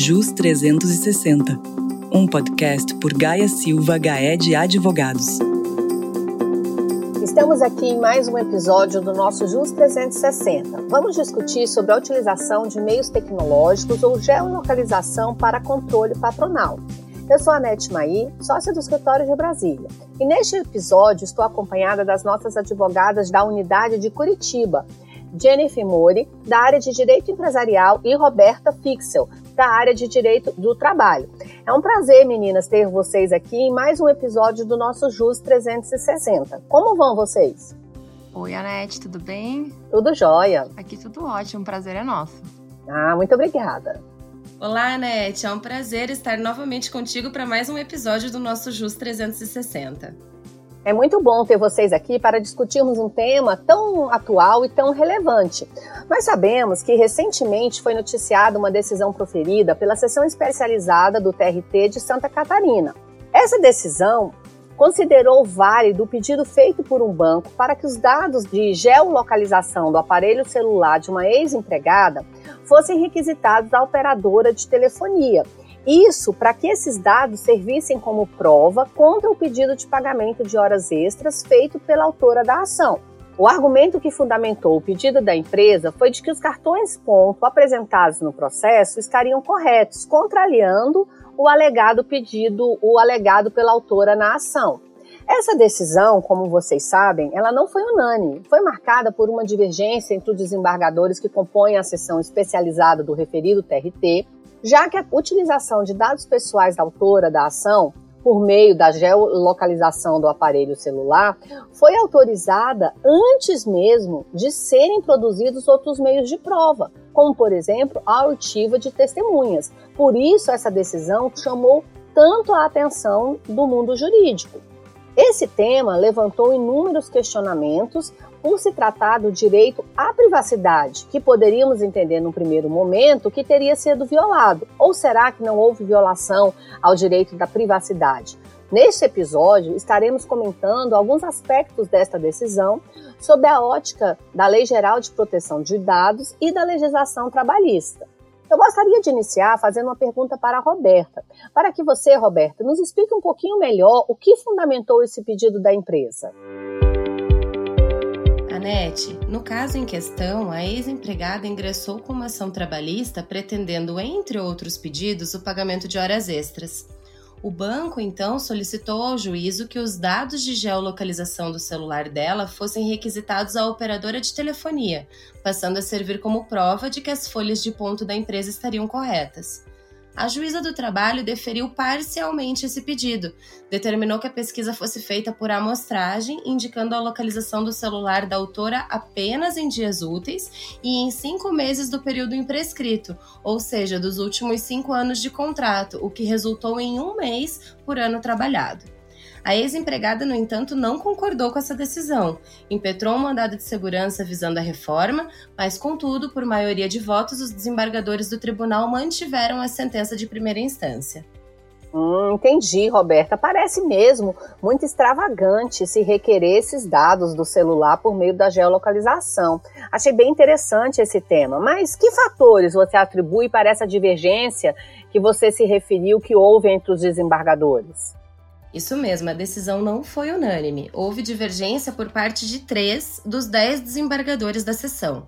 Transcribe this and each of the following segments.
JUS 360, um podcast por Gaia Silva Gaed Advogados. Estamos aqui em mais um episódio do nosso JUS 360. Vamos discutir sobre a utilização de meios tecnológicos ou geolocalização para controle patronal. Eu sou a Anete Maí, sócia do escritório de Brasília. E neste episódio estou acompanhada das nossas advogadas da unidade de Curitiba, Jennifer Mori, da área de Direito Empresarial, e Roberta Fixel, da área de Direito do Trabalho. É um prazer, meninas, ter vocês aqui em mais um episódio do nosso JUS 360. Como vão vocês? Oi, Anete, tudo bem? Tudo jóia. Aqui tudo ótimo, o prazer é nosso. Ah, muito obrigada. Olá, Anete, é um prazer estar novamente contigo para mais um episódio do nosso JUS 360. É muito bom ter vocês aqui para discutirmos um tema tão atual e tão relevante. Nós sabemos que recentemente foi noticiada uma decisão proferida pela seção especializada do TRT de Santa Catarina. Essa decisão considerou válido o pedido feito por um banco para que os dados de geolocalização do aparelho celular de uma ex-empregada fossem requisitados à operadora de telefonia isso para que esses dados servissem como prova contra o pedido de pagamento de horas extras feito pela autora da ação. O argumento que fundamentou o pedido da empresa foi de que os cartões ponto apresentados no processo estariam corretos, contrariando o alegado pedido, o alegado pela autora na ação. Essa decisão, como vocês sabem, ela não foi unânime. Foi marcada por uma divergência entre os desembargadores que compõem a seção especializada do referido TRT já que a utilização de dados pessoais da autora da ação por meio da geolocalização do aparelho celular foi autorizada antes mesmo de serem produzidos outros meios de prova, como por exemplo a oitiva de testemunhas. Por isso essa decisão chamou tanto a atenção do mundo jurídico. Esse tema levantou inúmeros questionamentos por se tratar do direito à privacidade, que poderíamos entender no primeiro momento que teria sido violado, ou será que não houve violação ao direito da privacidade? Neste episódio, estaremos comentando alguns aspectos desta decisão sob a ótica da Lei Geral de Proteção de Dados e da legislação trabalhista. Eu gostaria de iniciar fazendo uma pergunta para a Roberta, para que você, Roberta, nos explique um pouquinho melhor o que fundamentou esse pedido da empresa. Anete, no caso em questão, a ex-empregada ingressou com uma ação trabalhista pretendendo, entre outros pedidos, o pagamento de horas extras. O banco então solicitou ao juízo que os dados de geolocalização do celular dela fossem requisitados à operadora de telefonia, passando a servir como prova de que as folhas de ponto da empresa estariam corretas a juíza do trabalho deferiu parcialmente esse pedido, determinou que a pesquisa fosse feita por amostragem, indicando a localização do celular da autora apenas em dias úteis e em cinco meses do período imprescrito, ou seja, dos últimos cinco anos de contrato, o que resultou em um mês por ano trabalhado. A ex-empregada, no entanto, não concordou com essa decisão, impetrou um mandado de segurança visando a reforma, mas, contudo, por maioria de votos, os desembargadores do tribunal mantiveram a sentença de primeira instância. Hum, entendi, Roberta. Parece mesmo muito extravagante se requerer esses dados do celular por meio da geolocalização. Achei bem interessante esse tema. Mas que fatores você atribui para essa divergência que você se referiu que houve entre os desembargadores? Isso mesmo, a decisão não foi unânime. Houve divergência por parte de três dos dez desembargadores da sessão.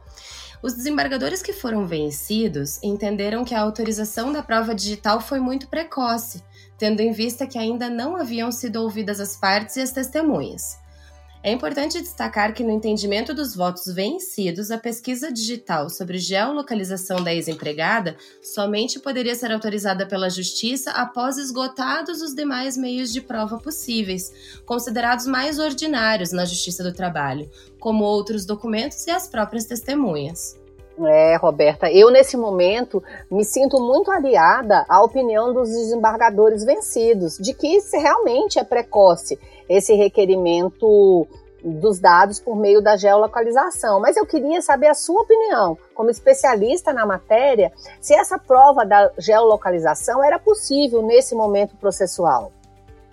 Os desembargadores que foram vencidos entenderam que a autorização da prova digital foi muito precoce, tendo em vista que ainda não haviam sido ouvidas as partes e as testemunhas. É importante destacar que, no entendimento dos votos vencidos, a pesquisa digital sobre geolocalização da ex-empregada somente poderia ser autorizada pela Justiça após esgotados os demais meios de prova possíveis, considerados mais ordinários na Justiça do Trabalho, como outros documentos e as próprias testemunhas. É, Roberta, eu nesse momento me sinto muito aliada à opinião dos desembargadores vencidos, de que realmente é precoce esse requerimento dos dados por meio da geolocalização. Mas eu queria saber a sua opinião, como especialista na matéria, se essa prova da geolocalização era possível nesse momento processual.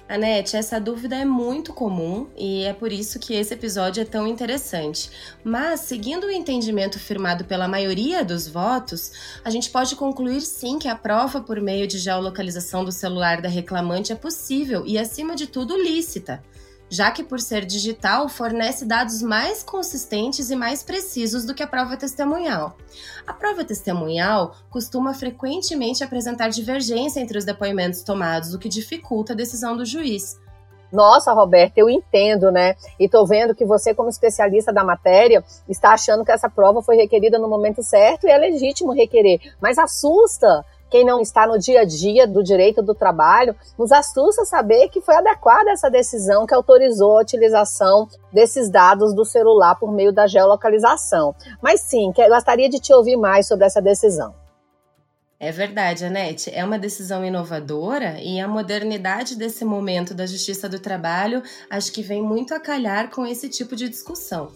Anete, essa dúvida é muito comum e é por isso que esse episódio é tão interessante. Mas, seguindo o entendimento firmado pela maioria dos votos, a gente pode concluir sim que a prova por meio de geolocalização do celular da reclamante é possível e, acima de tudo, lícita já que, por ser digital, fornece dados mais consistentes e mais precisos do que a prova testemunhal. A prova testemunhal costuma frequentemente apresentar divergência entre os depoimentos tomados, o que dificulta a decisão do juiz. Nossa, Roberta, eu entendo, né? E tô vendo que você, como especialista da matéria, está achando que essa prova foi requerida no momento certo e é legítimo requerer. Mas assusta quem não está no dia a dia do direito do trabalho, nos assusta saber que foi adequada essa decisão que autorizou a utilização desses dados do celular por meio da geolocalização. Mas sim, gostaria de te ouvir mais sobre essa decisão. É verdade, Anete. É uma decisão inovadora e a modernidade desse momento da justiça do trabalho acho que vem muito a calhar com esse tipo de discussão.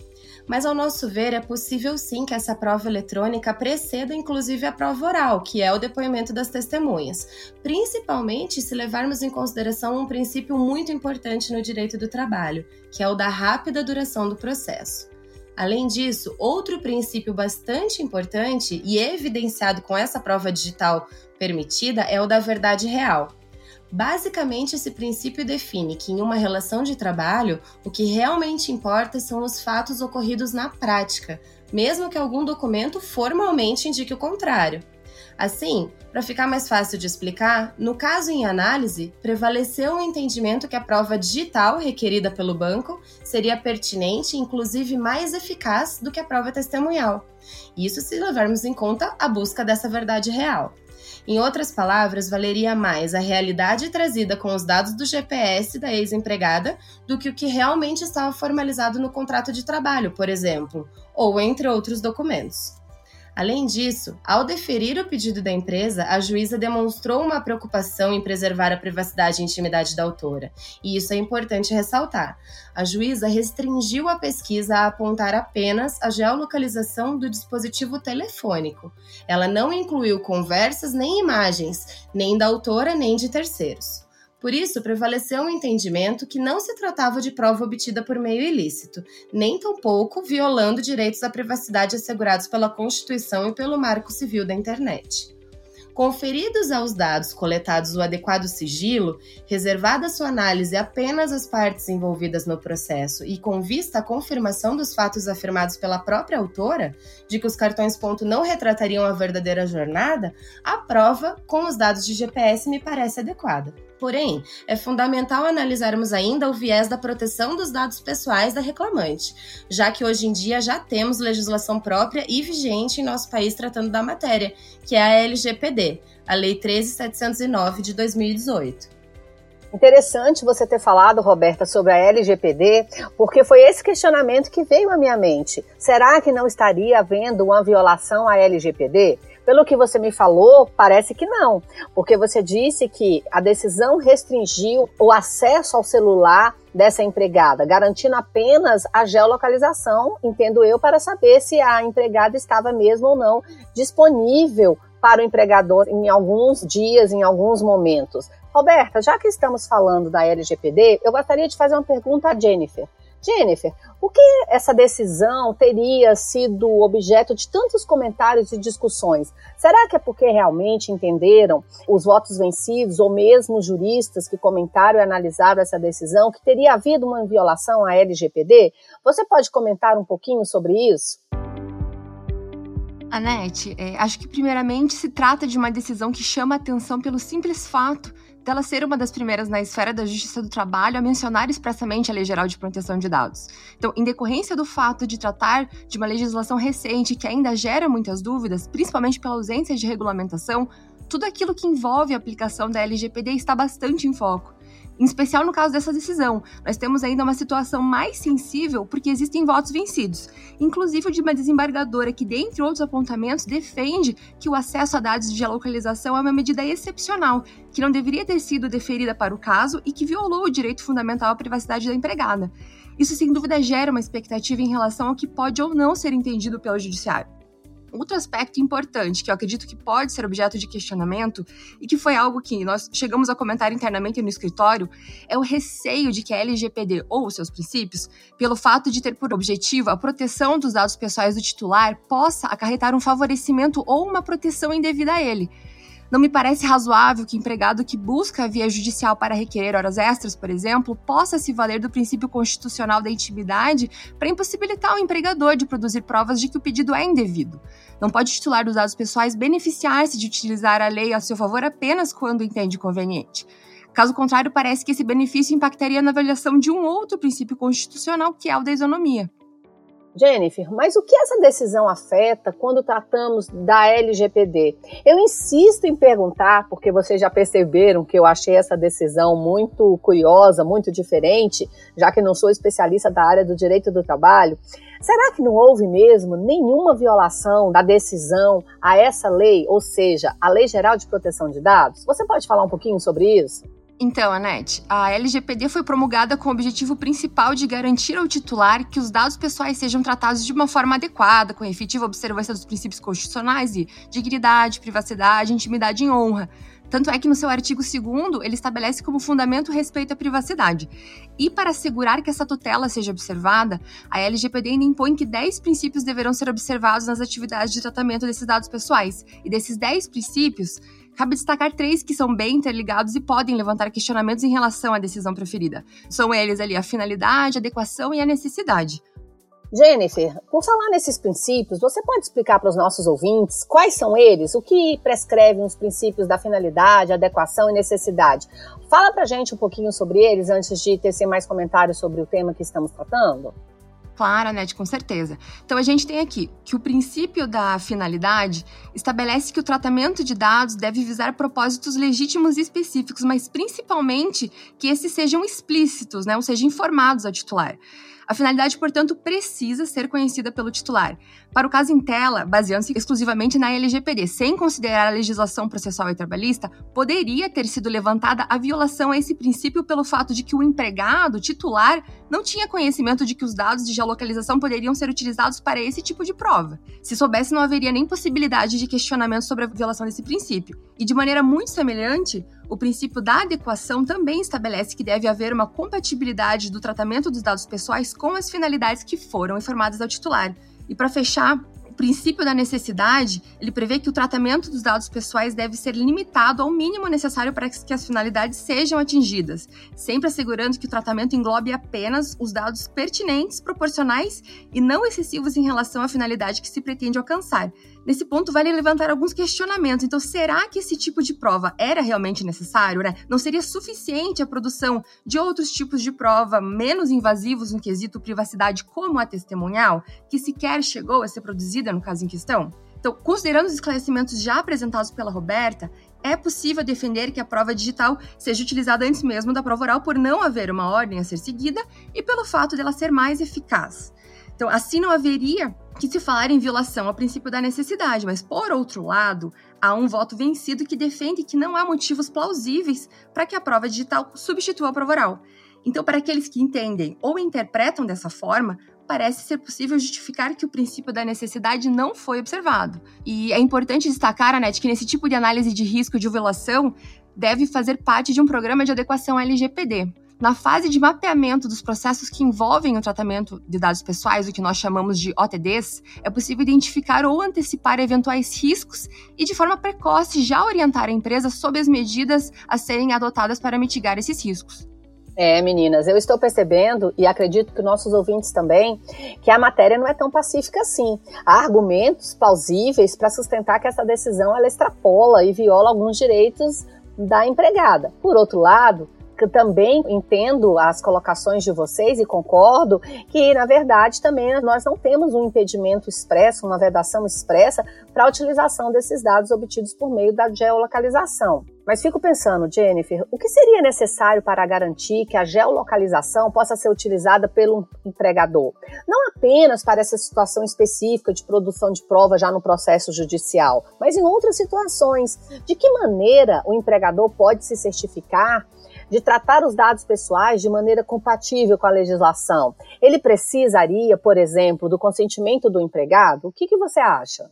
Mas, ao nosso ver, é possível sim que essa prova eletrônica preceda inclusive a prova oral, que é o depoimento das testemunhas, principalmente se levarmos em consideração um princípio muito importante no direito do trabalho, que é o da rápida duração do processo. Além disso, outro princípio bastante importante e evidenciado com essa prova digital permitida é o da verdade real. Basicamente, esse princípio define que em uma relação de trabalho, o que realmente importa são os fatos ocorridos na prática, mesmo que algum documento formalmente indique o contrário. Assim, para ficar mais fácil de explicar, no caso em análise, prevaleceu o entendimento que a prova digital requerida pelo banco seria pertinente e, inclusive, mais eficaz do que a prova testemunhal. Isso se levarmos em conta a busca dessa verdade real. Em outras palavras, valeria mais a realidade trazida com os dados do GPS da ex-empregada do que o que realmente estava formalizado no contrato de trabalho, por exemplo, ou entre outros documentos. Além disso, ao deferir o pedido da empresa, a juíza demonstrou uma preocupação em preservar a privacidade e intimidade da autora. E isso é importante ressaltar. A juíza restringiu a pesquisa a apontar apenas a geolocalização do dispositivo telefônico. Ela não incluiu conversas nem imagens, nem da autora nem de terceiros. Por isso, prevaleceu o um entendimento que não se tratava de prova obtida por meio ilícito, nem tampouco violando direitos à privacidade assegurados pela Constituição e pelo Marco Civil da Internet. Conferidos aos dados coletados o adequado sigilo, reservada sua análise apenas às partes envolvidas no processo e com vista à confirmação dos fatos afirmados pela própria autora, de que os cartões ponto não retratariam a verdadeira jornada, a prova com os dados de GPS me parece adequada. Porém, é fundamental analisarmos ainda o viés da proteção dos dados pessoais da reclamante, já que hoje em dia já temos legislação própria e vigente em nosso país tratando da matéria, que é a LGPD, a Lei 13709 de 2018. Interessante você ter falado, Roberta, sobre a LGPD, porque foi esse questionamento que veio à minha mente. Será que não estaria havendo uma violação à LGPD? Pelo que você me falou, parece que não, porque você disse que a decisão restringiu o acesso ao celular dessa empregada, garantindo apenas a geolocalização, entendo eu, para saber se a empregada estava mesmo ou não disponível para o empregador em alguns dias, em alguns momentos. Roberta, já que estamos falando da LGPD, eu gostaria de fazer uma pergunta a Jennifer. Jennifer, por que essa decisão teria sido objeto de tantos comentários e discussões? Será que é porque realmente entenderam os votos vencidos ou mesmo juristas que comentaram e analisaram essa decisão que teria havido uma violação à LGPD? Você pode comentar um pouquinho sobre isso? Anete, é, acho que primeiramente se trata de uma decisão que chama atenção pelo simples fato dela ser uma das primeiras na esfera da justiça do trabalho a mencionar expressamente a Lei Geral de Proteção de Dados. Então, em decorrência do fato de tratar de uma legislação recente que ainda gera muitas dúvidas, principalmente pela ausência de regulamentação, tudo aquilo que envolve a aplicação da LGPD está bastante em foco em especial no caso dessa decisão. Nós temos ainda uma situação mais sensível porque existem votos vencidos, inclusive de uma desembargadora que, dentre outros apontamentos, defende que o acesso a dados de geolocalização é uma medida excepcional, que não deveria ter sido deferida para o caso e que violou o direito fundamental à privacidade da empregada. Isso, sem dúvida, gera uma expectativa em relação ao que pode ou não ser entendido pelo judiciário. Outro aspecto importante, que eu acredito que pode ser objeto de questionamento e que foi algo que nós chegamos a comentar internamente no escritório, é o receio de que a LGPD ou seus princípios, pelo fato de ter por objetivo a proteção dos dados pessoais do titular, possa acarretar um favorecimento ou uma proteção indevida a ele. Não me parece razoável que empregado que busca a via judicial para requerer horas extras, por exemplo, possa se valer do princípio constitucional da intimidade para impossibilitar o empregador de produzir provas de que o pedido é indevido. Não pode titular dos dados pessoais beneficiar-se de utilizar a lei a seu favor apenas quando entende conveniente. Caso contrário, parece que esse benefício impactaria na avaliação de um outro princípio constitucional, que é o da isonomia. Jennifer, mas o que essa decisão afeta quando tratamos da LGPD? Eu insisto em perguntar, porque vocês já perceberam que eu achei essa decisão muito curiosa, muito diferente, já que não sou especialista da área do direito do trabalho. Será que não houve mesmo nenhuma violação da decisão a essa lei, ou seja, a Lei Geral de Proteção de Dados? Você pode falar um pouquinho sobre isso? Então, Anete, a LGPD foi promulgada com o objetivo principal de garantir ao titular que os dados pessoais sejam tratados de uma forma adequada, com efetiva observância dos princípios constitucionais de dignidade, privacidade, intimidade e honra. Tanto é que no seu artigo 2 ele estabelece como fundamento o respeito à privacidade. E para assegurar que essa tutela seja observada, a LGPD ainda impõe que 10 princípios deverão ser observados nas atividades de tratamento desses dados pessoais. E desses 10 princípios, Cabe destacar três que são bem interligados e podem levantar questionamentos em relação à decisão preferida. São eles ali a finalidade, a adequação e a necessidade. Jennifer, por falar nesses princípios, você pode explicar para os nossos ouvintes quais são eles? O que prescrevem os princípios da finalidade, adequação e necessidade? Fala para gente um pouquinho sobre eles antes de tecer mais comentários sobre o tema que estamos tratando clara, né, com certeza. Então a gente tem aqui que o princípio da finalidade estabelece que o tratamento de dados deve visar propósitos legítimos e específicos, mas principalmente que esses sejam explícitos, né, ou sejam informados ao titular. A finalidade, portanto, precisa ser conhecida pelo titular. Para o caso em tela, baseando-se exclusivamente na LGPD, sem considerar a legislação processual e trabalhista, poderia ter sido levantada a violação a esse princípio pelo fato de que o empregado titular não tinha conhecimento de que os dados de geolocalização poderiam ser utilizados para esse tipo de prova. Se soubesse, não haveria nem possibilidade de questionamento sobre a violação desse princípio. E de maneira muito semelhante, o princípio da adequação também estabelece que deve haver uma compatibilidade do tratamento dos dados pessoais com as finalidades que foram informadas ao titular. E para fechar, o princípio da necessidade, ele prevê que o tratamento dos dados pessoais deve ser limitado ao mínimo necessário para que as finalidades sejam atingidas, sempre assegurando que o tratamento englobe apenas os dados pertinentes, proporcionais e não excessivos em relação à finalidade que se pretende alcançar, Nesse ponto, vale levantar alguns questionamentos. Então, será que esse tipo de prova era realmente necessário? Né? Não seria suficiente a produção de outros tipos de prova menos invasivos no quesito privacidade, como a testemunhal, que sequer chegou a ser produzida no caso em questão? Então, considerando os esclarecimentos já apresentados pela Roberta, é possível defender que a prova digital seja utilizada antes mesmo da prova oral por não haver uma ordem a ser seguida e pelo fato dela ser mais eficaz. Então, assim não haveria que se falar em violação ao princípio da necessidade, mas por outro lado, há um voto vencido que defende que não há motivos plausíveis para que a prova digital substitua a prova oral. Então, para aqueles que entendem ou interpretam dessa forma, parece ser possível justificar que o princípio da necessidade não foi observado. E é importante destacar, Anete, que nesse tipo de análise de risco de violação deve fazer parte de um programa de adequação LGPD. Na fase de mapeamento dos processos que envolvem o tratamento de dados pessoais, o que nós chamamos de OTDs, é possível identificar ou antecipar eventuais riscos e, de forma precoce, já orientar a empresa sobre as medidas a serem adotadas para mitigar esses riscos. É, meninas, eu estou percebendo, e acredito que nossos ouvintes também, que a matéria não é tão pacífica assim. Há argumentos plausíveis para sustentar que essa decisão ela extrapola e viola alguns direitos da empregada. Por outro lado, também entendo as colocações de vocês e concordo que, na verdade, também nós não temos um impedimento expresso, uma vedação expressa para a utilização desses dados obtidos por meio da geolocalização. Mas fico pensando, Jennifer, o que seria necessário para garantir que a geolocalização possa ser utilizada pelo empregador? Não apenas para essa situação específica de produção de prova já no processo judicial, mas em outras situações. De que maneira o empregador pode se certificar de tratar os dados pessoais de maneira compatível com a legislação. Ele precisaria, por exemplo, do consentimento do empregado? O que, que você acha?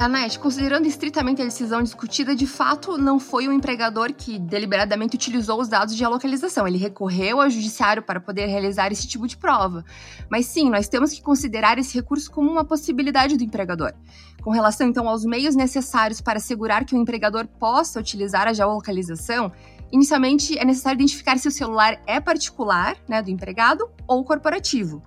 Anete, considerando estritamente a decisão discutida, de fato não foi o empregador que deliberadamente utilizou os dados de localização. Ele recorreu ao judiciário para poder realizar esse tipo de prova. Mas sim, nós temos que considerar esse recurso como uma possibilidade do empregador. Com relação então aos meios necessários para assegurar que o empregador possa utilizar a geolocalização, inicialmente é necessário identificar se o celular é particular, né, do empregado, ou corporativo.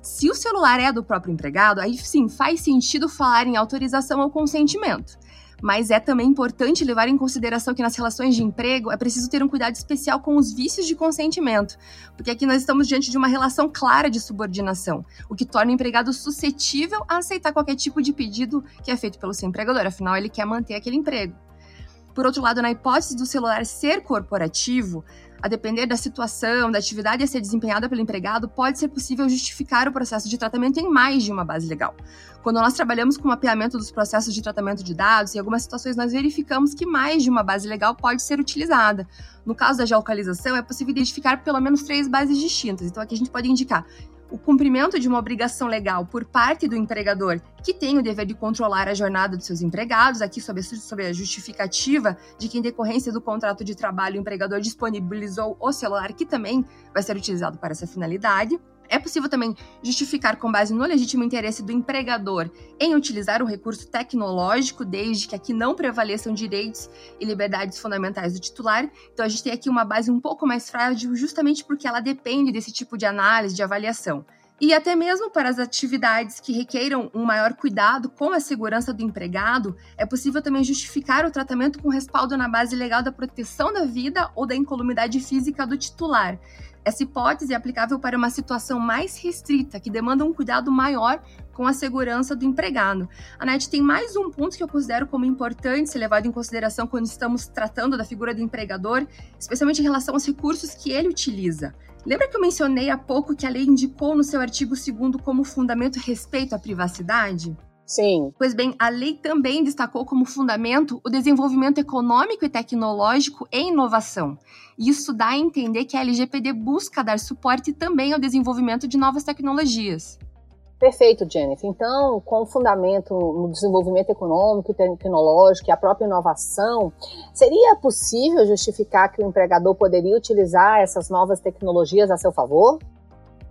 Se o celular é do próprio empregado, aí sim faz sentido falar em autorização ou consentimento. Mas é também importante levar em consideração que nas relações de emprego é preciso ter um cuidado especial com os vícios de consentimento, porque aqui nós estamos diante de uma relação clara de subordinação, o que torna o empregado suscetível a aceitar qualquer tipo de pedido que é feito pelo seu empregador, afinal ele quer manter aquele emprego. Por outro lado, na hipótese do celular ser corporativo, a depender da situação, da atividade a ser desempenhada pelo empregado, pode ser possível justificar o processo de tratamento em mais de uma base legal. Quando nós trabalhamos com o mapeamento dos processos de tratamento de dados, em algumas situações nós verificamos que mais de uma base legal pode ser utilizada. No caso da geolocalização, é possível identificar pelo menos três bases distintas. Então aqui a gente pode indicar o cumprimento de uma obrigação legal por parte do empregador, que tem o dever de controlar a jornada dos seus empregados, aqui sob, a justificativa de que, em decorrência do contrato de trabalho, o empregador disponibilizou o celular, que também vai ser utilizado para essa finalidade. É possível também justificar com base no legítimo interesse do empregador em utilizar o recurso tecnológico, desde que aqui não prevaleçam direitos e liberdades fundamentais do titular. Então a gente tem aqui uma base um pouco mais frágil, justamente porque ela depende desse tipo de análise, de avaliação. E até mesmo para as atividades que requeiram um maior cuidado com a segurança do empregado, é possível também justificar o tratamento com respaldo na base legal da proteção da vida ou da incolumidade física do titular. Essa hipótese é aplicável para uma situação mais restrita, que demanda um cuidado maior com a segurança do empregado. A NET tem mais um ponto que eu considero como importante ser levado em consideração quando estamos tratando da figura do empregador, especialmente em relação aos recursos que ele utiliza. Lembra que eu mencionei há pouco que a lei indicou no seu artigo 2 como fundamento respeito à privacidade? Sim. Pois bem, a lei também destacou como fundamento o desenvolvimento econômico e tecnológico e inovação. Isso dá a entender que a LGPD busca dar suporte também ao desenvolvimento de novas tecnologias. Perfeito, Jennifer. Então, com fundamento no desenvolvimento econômico e tecnológico e a própria inovação, seria possível justificar que o empregador poderia utilizar essas novas tecnologias a seu favor?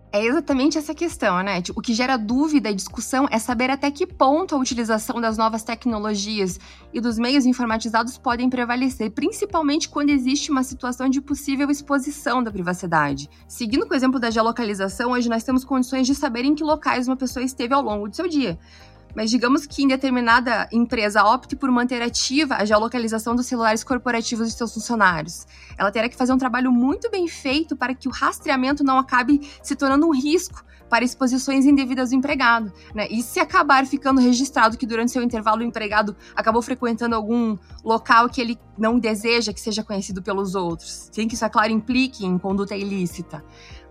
É exatamente essa questão, né? O que gera dúvida e discussão é saber até que ponto a utilização das novas tecnologias e dos meios informatizados podem prevalecer, principalmente quando existe uma situação de possível exposição da privacidade. Seguindo com o exemplo da geolocalização, hoje nós temos condições de saber em que locais uma pessoa esteve ao longo do seu dia. Mas digamos que em determinada empresa opte por manter ativa a geolocalização dos celulares corporativos de seus funcionários. Ela terá que fazer um trabalho muito bem feito para que o rastreamento não acabe se tornando um risco para exposições indevidas do empregado. Né? E se acabar ficando registrado que durante seu intervalo o empregado acabou frequentando algum local que ele não deseja que seja conhecido pelos outros, sem que isso, é claro, implique em conduta ilícita.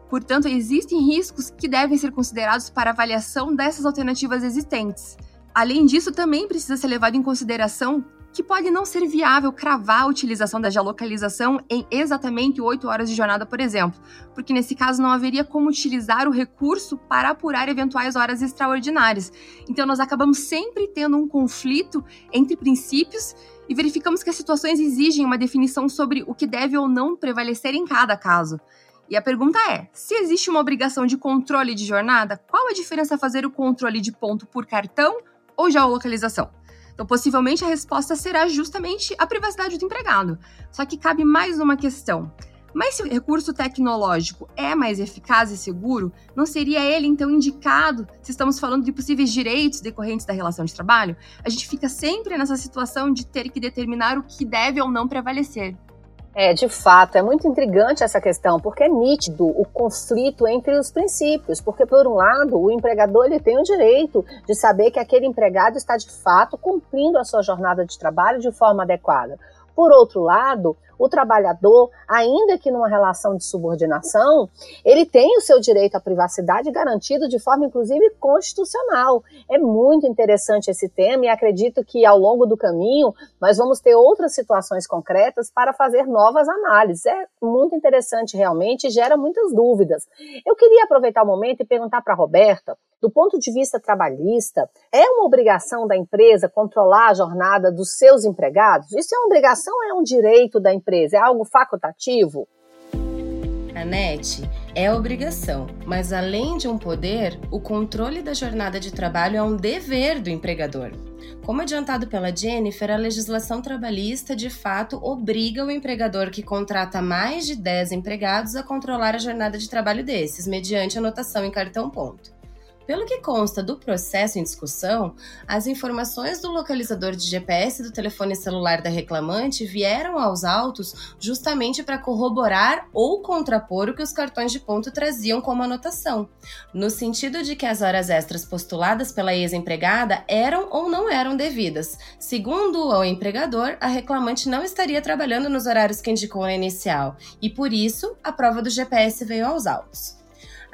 Portanto, existem riscos que devem ser considerados para avaliação dessas alternativas existentes. Além disso, também precisa ser levado em consideração que pode não ser viável cravar a utilização da geolocalização em exatamente 8 horas de jornada, por exemplo, porque nesse caso não haveria como utilizar o recurso para apurar eventuais horas extraordinárias. Então nós acabamos sempre tendo um conflito entre princípios e verificamos que as situações exigem uma definição sobre o que deve ou não prevalecer em cada caso. E a pergunta é: se existe uma obrigação de controle de jornada, qual a diferença fazer o controle de ponto por cartão ou geolocalização? Então, possivelmente a resposta será justamente a privacidade do empregado. Só que cabe mais uma questão. Mas se o recurso tecnológico é mais eficaz e seguro, não seria ele então indicado se estamos falando de possíveis direitos decorrentes da relação de trabalho? A gente fica sempre nessa situação de ter que determinar o que deve ou não prevalecer. É, de fato, é muito intrigante essa questão, porque é nítido o conflito entre os princípios, porque por um lado, o empregador ele tem o direito de saber que aquele empregado está de fato cumprindo a sua jornada de trabalho de forma adequada. Por outro lado, o trabalhador, ainda que numa relação de subordinação, ele tem o seu direito à privacidade garantido de forma, inclusive, constitucional. É muito interessante esse tema e acredito que ao longo do caminho nós vamos ter outras situações concretas para fazer novas análises. É muito interessante realmente e gera muitas dúvidas. Eu queria aproveitar o momento e perguntar para a Roberta do ponto de vista trabalhista, é uma obrigação da empresa controlar a jornada dos seus empregados? Isso é uma obrigação ou é um direito da empresa? É algo facultativo? Anete, é obrigação, mas além de um poder, o controle da jornada de trabalho é um dever do empregador. Como adiantado pela Jennifer, a legislação trabalhista de fato obriga o empregador que contrata mais de 10 empregados a controlar a jornada de trabalho desses, mediante anotação em cartão ponto. Pelo que consta do processo em discussão, as informações do localizador de GPS do telefone celular da reclamante vieram aos autos justamente para corroborar ou contrapor o que os cartões de ponto traziam como anotação, no sentido de que as horas extras postuladas pela ex-empregada eram ou não eram devidas. Segundo o empregador, a reclamante não estaria trabalhando nos horários que indicou na inicial, e por isso a prova do GPS veio aos autos.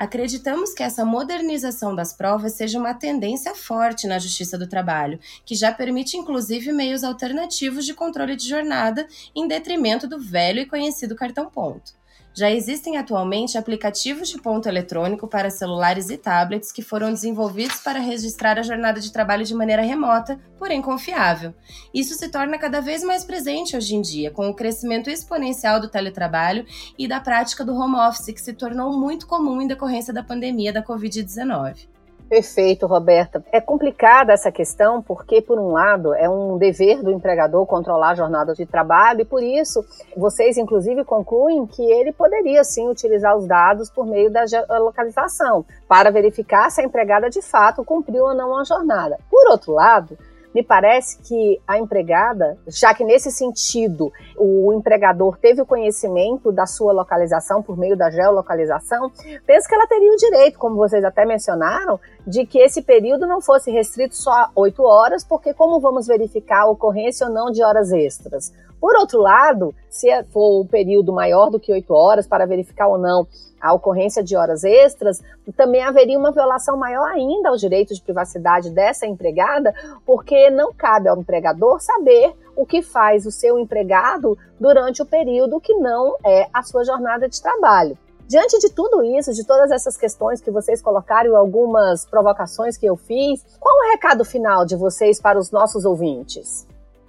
Acreditamos que essa modernização das provas seja uma tendência forte na Justiça do Trabalho, que já permite inclusive meios alternativos de controle de jornada em detrimento do velho e conhecido cartão ponto. Já existem atualmente aplicativos de ponto eletrônico para celulares e tablets que foram desenvolvidos para registrar a jornada de trabalho de maneira remota, porém confiável. Isso se torna cada vez mais presente hoje em dia, com o crescimento exponencial do teletrabalho e da prática do home office, que se tornou muito comum em decorrência da pandemia da Covid-19. Perfeito, Roberta. É complicada essa questão porque, por um lado, é um dever do empregador controlar a jornada de trabalho e, por isso, vocês, inclusive, concluem que ele poderia, sim, utilizar os dados por meio da localização para verificar se a empregada, de fato, cumpriu ou não a jornada. Por outro lado, me parece que a empregada, já que nesse sentido o empregador teve o conhecimento da sua localização por meio da geolocalização, penso que ela teria o direito, como vocês até mencionaram, de que esse período não fosse restrito só a oito horas, porque como vamos verificar a ocorrência ou não de horas extras? Por outro lado, se for o um período maior do que oito horas para verificar ou não a ocorrência de horas extras, também haveria uma violação maior ainda ao direito de privacidade dessa empregada, porque não cabe ao empregador saber o que faz o seu empregado durante o período que não é a sua jornada de trabalho. Diante de tudo isso, de todas essas questões que vocês colocaram algumas provocações que eu fiz, qual o recado final de vocês para os nossos ouvintes?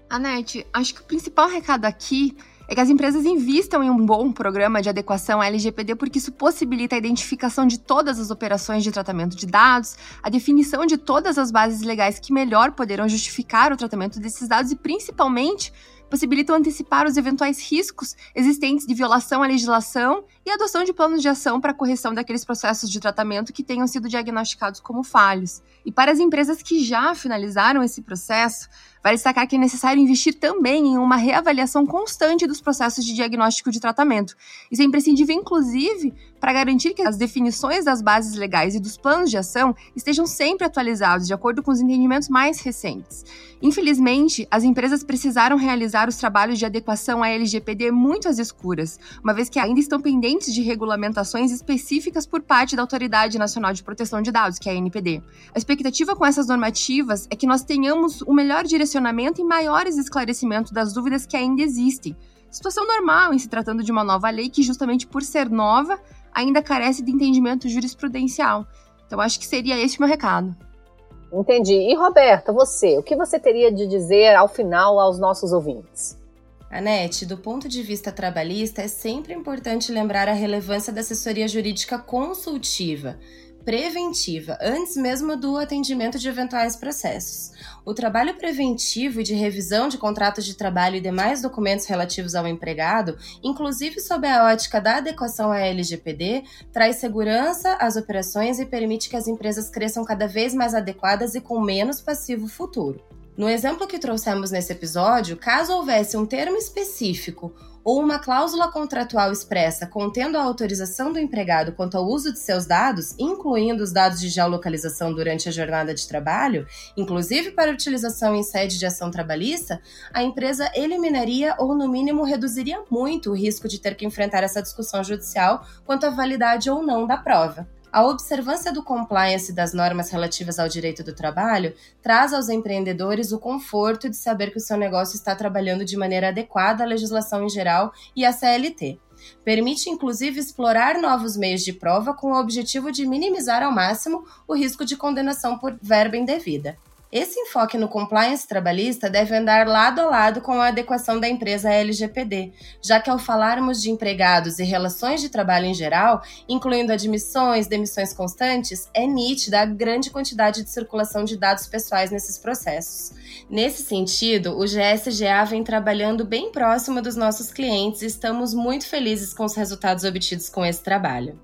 Anete, acho que o principal recado aqui é que as empresas invistam em um bom programa de adequação à LGPD porque isso possibilita a identificação de todas as operações de tratamento de dados, a definição de todas as bases legais que melhor poderão justificar o tratamento desses dados e, principalmente, possibilitam antecipar os eventuais riscos existentes de violação à legislação e adoção de planos de ação para correção daqueles processos de tratamento que tenham sido diagnosticados como falhos. E para as empresas que já finalizaram esse processo, Vale destacar que é necessário investir também em uma reavaliação constante dos processos de diagnóstico de tratamento. Isso é imprescindível, inclusive, para garantir que as definições das bases legais e dos planos de ação estejam sempre atualizados de acordo com os entendimentos mais recentes. Infelizmente, as empresas precisaram realizar os trabalhos de adequação à LGPD muito às escuras, uma vez que ainda estão pendentes de regulamentações específicas por parte da Autoridade Nacional de Proteção de Dados, que é a ANPD. A expectativa com essas normativas é que nós tenhamos o melhor direcionamento e maiores esclarecimentos das dúvidas que ainda existem. Situação normal em se tratando de uma nova lei que, justamente por ser nova, ainda carece de entendimento jurisprudencial. Então, acho que seria esse o meu recado. Entendi. E, Roberta, você, o que você teria de dizer ao final aos nossos ouvintes? Anete, do ponto de vista trabalhista, é sempre importante lembrar a relevância da assessoria jurídica consultiva preventiva, antes mesmo do atendimento de eventuais processos. O trabalho preventivo e de revisão de contratos de trabalho e demais documentos relativos ao empregado, inclusive sob a ótica da adequação à LGPD, traz segurança às operações e permite que as empresas cresçam cada vez mais adequadas e com menos passivo futuro. No exemplo que trouxemos nesse episódio, caso houvesse um termo específico ou uma cláusula contratual expressa contendo a autorização do empregado quanto ao uso de seus dados, incluindo os dados de geolocalização durante a jornada de trabalho, inclusive para utilização em sede de ação trabalhista, a empresa eliminaria ou, no mínimo, reduziria muito o risco de ter que enfrentar essa discussão judicial quanto à validade ou não da prova. A observância do compliance das normas relativas ao direito do trabalho traz aos empreendedores o conforto de saber que o seu negócio está trabalhando de maneira adequada à legislação em geral e à CLT. Permite, inclusive, explorar novos meios de prova com o objetivo de minimizar ao máximo o risco de condenação por verba indevida. Esse enfoque no compliance trabalhista deve andar lado a lado com a adequação da empresa LGPD, já que ao falarmos de empregados e relações de trabalho em geral, incluindo admissões, demissões constantes, é nítida a grande quantidade de circulação de dados pessoais nesses processos. Nesse sentido, o GSGA vem trabalhando bem próximo dos nossos clientes e estamos muito felizes com os resultados obtidos com esse trabalho.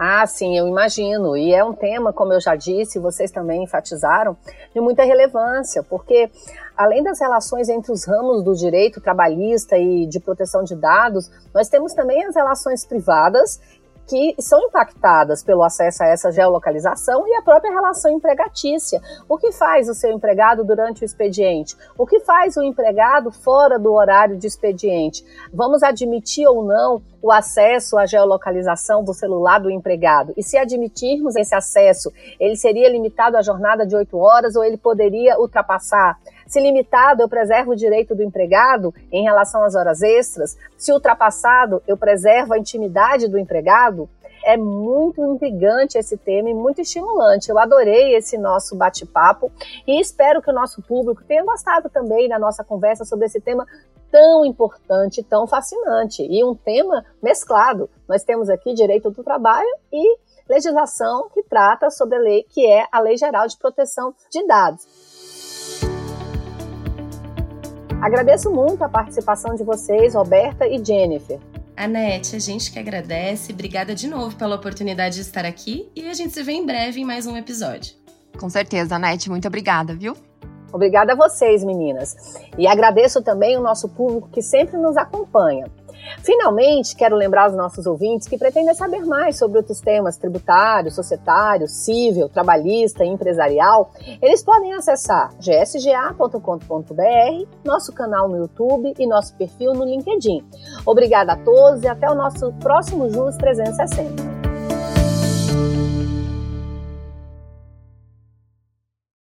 Ah, sim, eu imagino. E é um tema, como eu já disse, vocês também enfatizaram, de muita relevância, porque além das relações entre os ramos do direito trabalhista e de proteção de dados, nós temos também as relações privadas que são impactadas pelo acesso a essa geolocalização e a própria relação empregatícia. O que faz o seu empregado durante o expediente? O que faz o empregado fora do horário de expediente? Vamos admitir ou não o acesso à geolocalização do celular do empregado? E se admitirmos esse acesso, ele seria limitado à jornada de oito horas ou ele poderia ultrapassar? Se limitado, eu preservo o direito do empregado em relação às horas extras. Se ultrapassado, eu preservo a intimidade do empregado. É muito intrigante esse tema e muito estimulante. Eu adorei esse nosso bate-papo e espero que o nosso público tenha gostado também da nossa conversa sobre esse tema tão importante, tão fascinante e um tema mesclado. Nós temos aqui direito do trabalho e legislação que trata sobre a lei que é a Lei Geral de Proteção de Dados. Agradeço muito a participação de vocês, Roberta e Jennifer. Anete, a gente que agradece. Obrigada de novo pela oportunidade de estar aqui e a gente se vê em breve em mais um episódio. Com certeza, Anete. Muito obrigada, viu? Obrigada a vocês, meninas. E agradeço também o nosso público que sempre nos acompanha. Finalmente, quero lembrar aos nossos ouvintes que pretendem saber mais sobre outros temas tributário, societário, civil, trabalhista e empresarial, eles podem acessar gsga.com.br, nosso canal no YouTube e nosso perfil no LinkedIn. Obrigada a todos e até o nosso próximo Jus 360.